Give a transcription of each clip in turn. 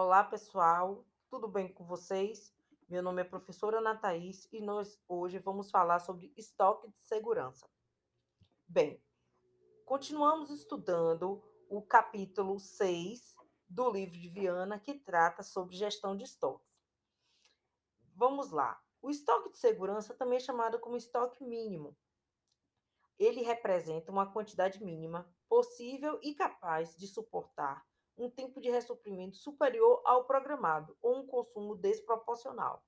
Olá, pessoal, tudo bem com vocês? Meu nome é professora Ana Thaís e nós hoje vamos falar sobre estoque de segurança. Bem, continuamos estudando o capítulo 6 do livro de Viana, que trata sobre gestão de estoques. Vamos lá. O estoque de segurança também é chamado como estoque mínimo. Ele representa uma quantidade mínima possível e capaz de suportar um tempo de ressuprimento superior ao programado ou um consumo desproporcional.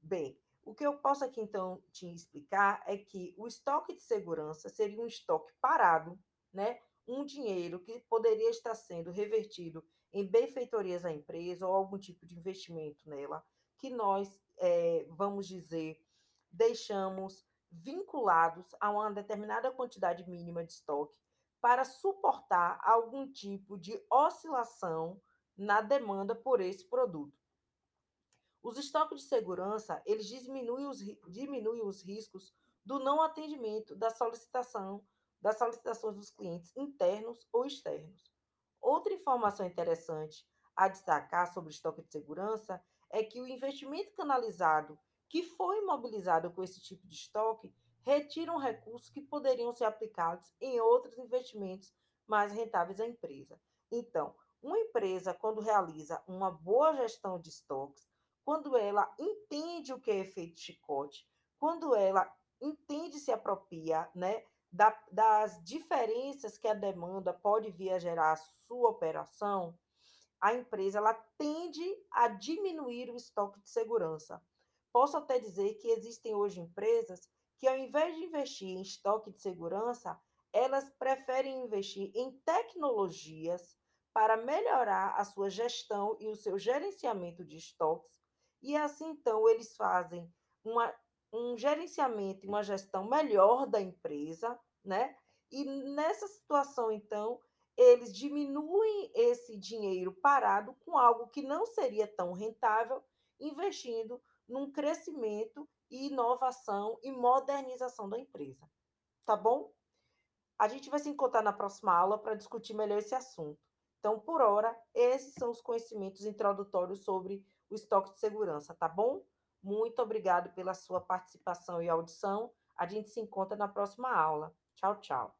Bem, o que eu posso aqui então te explicar é que o estoque de segurança seria um estoque parado, né? Um dinheiro que poderia estar sendo revertido em benfeitorias à empresa ou algum tipo de investimento nela, que nós, é, vamos dizer, deixamos vinculados a uma determinada quantidade mínima de estoque para suportar algum tipo de oscilação na demanda por esse produto. Os estoques de segurança, eles diminuem os, diminuem os riscos do não atendimento da solicitação, das solicitações dos clientes internos ou externos. Outra informação interessante a destacar sobre o estoque de segurança é que o investimento canalizado que foi imobilizado com esse tipo de estoque retiram recursos que poderiam ser aplicados em outros investimentos mais rentáveis à empresa. Então, uma empresa, quando realiza uma boa gestão de estoques, quando ela entende o que é efeito chicote, quando ela entende se apropria né, da, das diferenças que a demanda pode vir a gerar a sua operação, a empresa ela tende a diminuir o estoque de segurança. Posso até dizer que existem hoje empresas que, ao invés de investir em estoque de segurança, elas preferem investir em tecnologias para melhorar a sua gestão e o seu gerenciamento de estoques. E assim, então, eles fazem uma, um gerenciamento e uma gestão melhor da empresa, né? E nessa situação, então, eles diminuem esse dinheiro parado com algo que não seria tão rentável, investindo num crescimento e inovação e modernização da empresa. Tá bom? A gente vai se encontrar na próxima aula para discutir melhor esse assunto. Então, por hora, esses são os conhecimentos introdutórios sobre o estoque de segurança, tá bom? Muito obrigado pela sua participação e audição. A gente se encontra na próxima aula. Tchau, tchau.